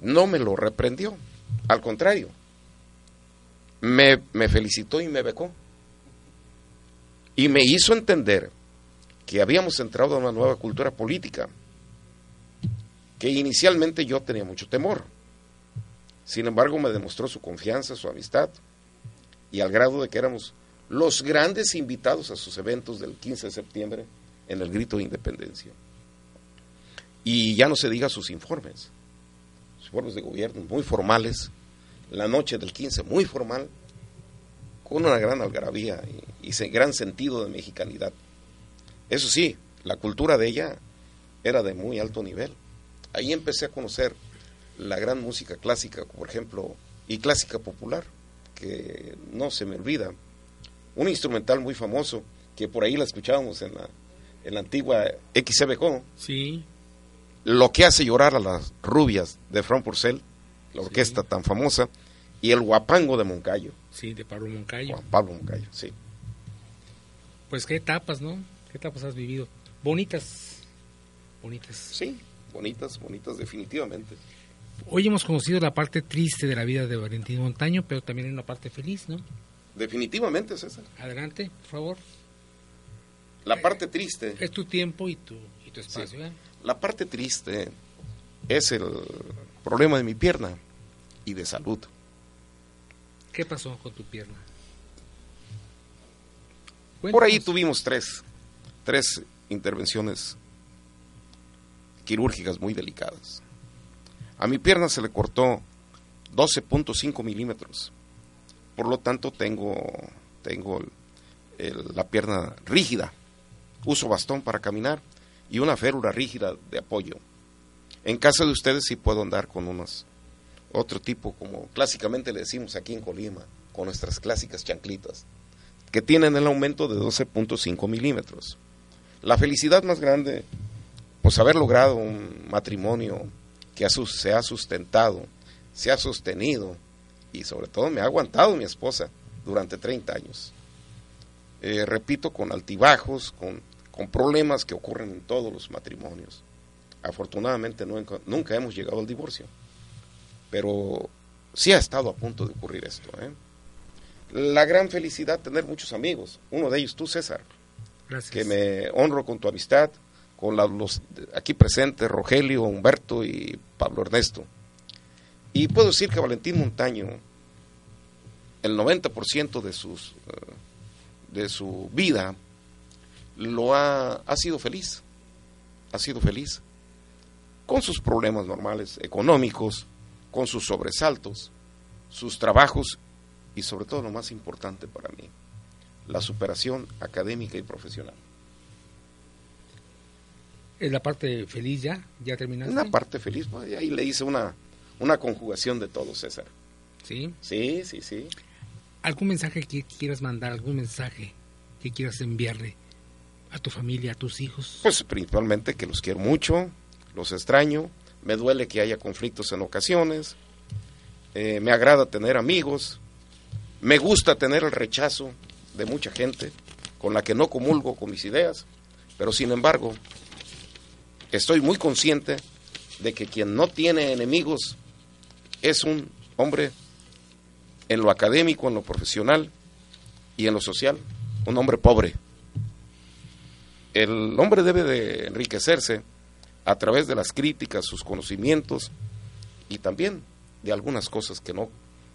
no me lo reprendió. Al contrario, me, me felicitó y me becó. Y me hizo entender que habíamos entrado a una nueva cultura política, que inicialmente yo tenía mucho temor. Sin embargo, me demostró su confianza, su amistad, y al grado de que éramos los grandes invitados a sus eventos del 15 de septiembre en el grito de independencia. Y ya no se diga sus informes informes de gobierno muy formales, la noche del 15 muy formal, con una gran algarabía y, gran sentido de mexicanidad. Eso sí, la cultura de ella era de muy alto nivel. Ahí empecé a conocer la gran música clásica, por ejemplo, y clásica popular, que no se me olvida. Un instrumental muy famoso, que por ahí la escuchábamos en la, en la antigua XBK, Sí. Lo que hace llorar a las rubias de Fran Purcell, la orquesta tan famosa, y el guapango de Moncayo, Sí, de Pablo Moncayo. Juan Pablo Moncayo, sí. Pues qué etapas, ¿no? ¿Qué etapas has vivido? Bonitas. Bonitas. Sí, bonitas, bonitas definitivamente. Hoy hemos conocido la parte triste de la vida de Valentín Montaño, pero también hay una parte feliz, ¿no? Definitivamente, César. Adelante, por favor. La parte triste, Es tu tiempo y tu, y tu espacio, ¿eh? La parte triste es el problema de mi pierna y de salud. ¿Qué pasó con tu pierna? Por ahí tuvimos tres, tres intervenciones quirúrgicas muy delicadas. A mi pierna se le cortó 12.5 milímetros. Por lo tanto, tengo, tengo el- el- la pierna rígida. Uso bastón para caminar y una férula rígida de apoyo. En caso de ustedes, sí puedo andar con unos otro tipo, como clásicamente le decimos aquí en Colima, con nuestras clásicas chanclitas que tienen el aumento de 12.5 milímetros. La felicidad más grande, pues haber logrado un matrimonio que se ha sustentado, se ha sostenido y sobre todo me ha aguantado mi esposa durante 30 años. Eh, repito, con altibajos, con, con problemas que ocurren en todos los matrimonios. Afortunadamente no nunca hemos llegado al divorcio, pero sí ha estado a punto de ocurrir esto. ¿eh? La gran felicidad tener muchos amigos, uno de ellos tú, César, Gracias. que me honro con tu amistad, con la- los aquí presentes, Rogelio, Humberto y Pablo Ernesto. Y puedo decir que Valentín Montaño, el 90% de, sus, eh, de su vida lo ha, ha sido feliz, ha sido feliz, con sus problemas normales, económicos, con sus sobresaltos, sus trabajos y sobre todo lo más importante para mí, la superación académica y profesional. ¿Es la parte feliz ya? ¿Ya terminaste? Una parte feliz, pues, ahí le hice una, una conjugación de todo, César. Sí. Sí, sí, sí. ¿Algún mensaje que quieras mandar? ¿Algún mensaje que quieras enviarle a tu familia, a tus hijos? Pues principalmente que los quiero mucho, los extraño, me duele que haya conflictos en ocasiones, eh, me agrada tener amigos, me gusta tener el rechazo de mucha gente con la que no comulgo con mis ideas, pero sin embargo estoy muy consciente de que quien no tiene enemigos es un hombre en lo académico, en lo profesional y en lo social, un hombre pobre. El hombre debe de enriquecerse a través de las críticas, sus conocimientos y también de algunas cosas que no,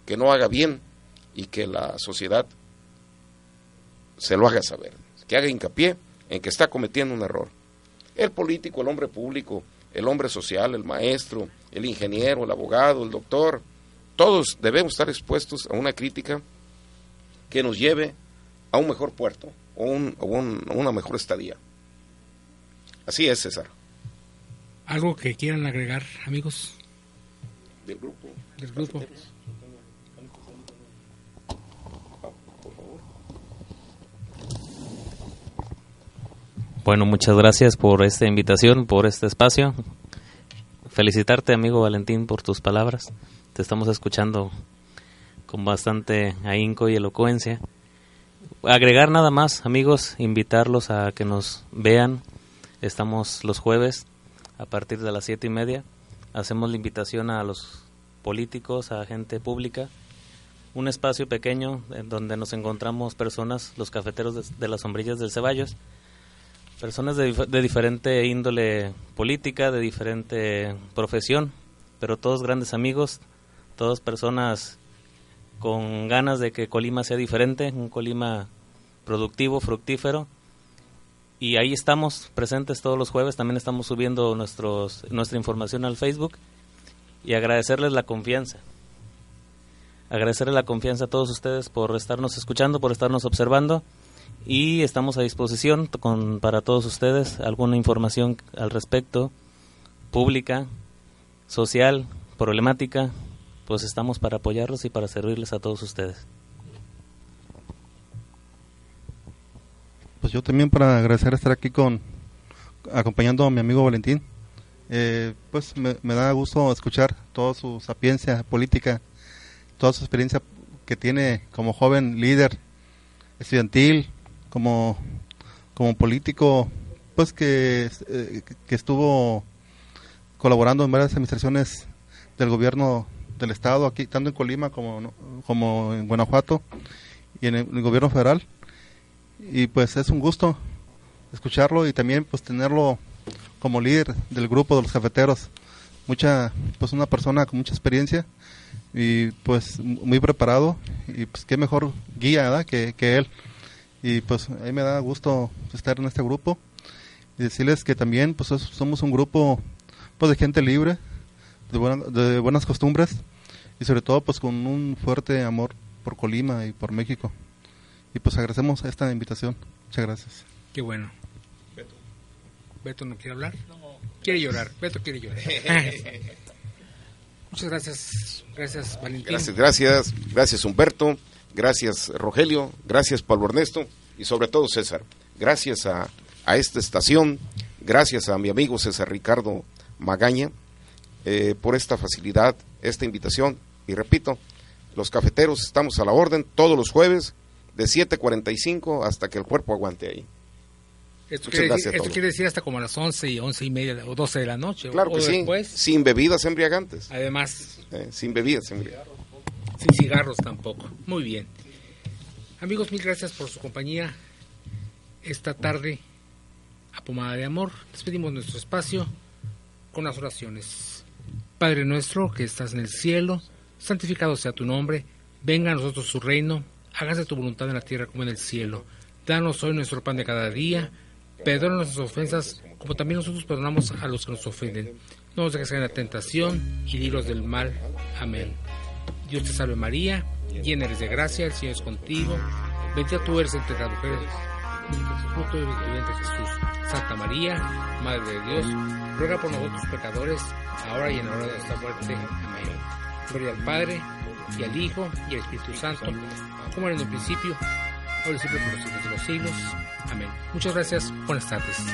que no haga bien y que la sociedad se lo haga saber, que haga hincapié en que está cometiendo un error. El político, el hombre público, el hombre social, el maestro, el ingeniero, el abogado, el doctor, todos debemos estar expuestos a una crítica que nos lleve a un mejor puerto o, un- o una mejor estadía. Así es, César. ¿Algo que quieran agregar, amigos Del grupo. del grupo? Bueno, muchas gracias por esta invitación, por este espacio. Felicitarte, amigo Valentín, por tus palabras. Te estamos escuchando con bastante ahínco y elocuencia. Agregar nada más, amigos, invitarlos a que nos vean. Estamos los jueves a partir de las siete y media. Hacemos la invitación a los políticos, a gente pública. Un espacio pequeño en donde nos encontramos personas, los cafeteros de, las sombrillas del Ceballos, personas de, de diferente índole política, de diferente profesión, pero todos grandes amigos, todas personas con ganas de que Colima sea diferente, un Colima productivo, fructífero. Y ahí estamos presentes todos los jueves, también estamos subiendo nuestros, nuestra información al Facebook y agradecerles la confianza. Agradecerles la confianza a todos ustedes por estarnos escuchando, por estarnos observando y estamos a disposición con, para todos ustedes alguna información al respecto, pública, social, problemática, pues estamos para apoyarlos y para servirles a todos ustedes. Pues yo también para agradecer estar aquí con acompañando a mi amigo Valentín. Eh, pues me, da gusto escuchar toda su sapiencia política, toda su experiencia que tiene como joven líder estudiantil, como, como político, pues que, eh, que estuvo colaborando en varias administraciones del gobierno del estado, aquí tanto en Colima como, como en Guanajuato y en el gobierno federal y pues es un gusto escucharlo y también pues tenerlo como líder del grupo de los cafeteros. Mucha pues una persona con mucha experiencia y pues muy preparado y pues qué mejor guía. Que, que él. Y pues a mí me da gusto estar en este grupo y decirles que también pues es- somos un grupo pues de gente libre de, buena- de buenas costumbres y sobre todo pues con un fuerte amor por Colima y por México y pues agradecemos esta invitación. Muchas gracias. Qué bueno. Beto. no quiere hablar. Quiere llorar. Beto quiere llorar. [laughs] Muchas gracias. Gracias, Valentín. Gracias, gracias, gracias Humberto, gracias Rogelio, gracias Pablo Ernesto y sobre todo César. Gracias a, a esta estación, gracias a mi amigo César Ricardo Magaña, eh, por esta facilidad, esta invitación. Y repito, los cafeteros estamos a la orden todos los jueves de 7.45 hasta que el cuerpo aguante ahí. Esto, quiere decir, a esto todos. quiere decir hasta como a las 11 y 11 y media o 12 de la noche. Claro o que sí, después. sin bebidas embriagantes, Además, eh, sin bebidas embriagantes. sin cigarros tampoco. Muy bien. Amigos, mil gracias por su compañía esta tarde a Pomada de Amor. Despedimos nuestro espacio con las oraciones. Padre nuestro que estás en el cielo, santificado sea tu nombre, venga a nosotros tu reino, hágase tu voluntad en la tierra como en el cielo. Danos hoy nuestro pan de cada día, perdona nuestras ofensas como también nosotros perdonamos a los que nos ofenden. No nos dejes caer en la tentación y libros del mal. Amén. Dios te salve María, llena eres de gracia, el Señor es contigo, bendita tú eres entre las mujeres, fruto de tu vientre Jesús. Santa María, Madre de Dios, ruega por nosotros pecadores, ahora y en la hora de nuestra muerte. Amén. Gloria al Padre, y al Hijo, y al Espíritu Santo, como era en el principio, ahora y siempre por los siglos de los siglos. Amén. Muchas gracias, buenas tardes.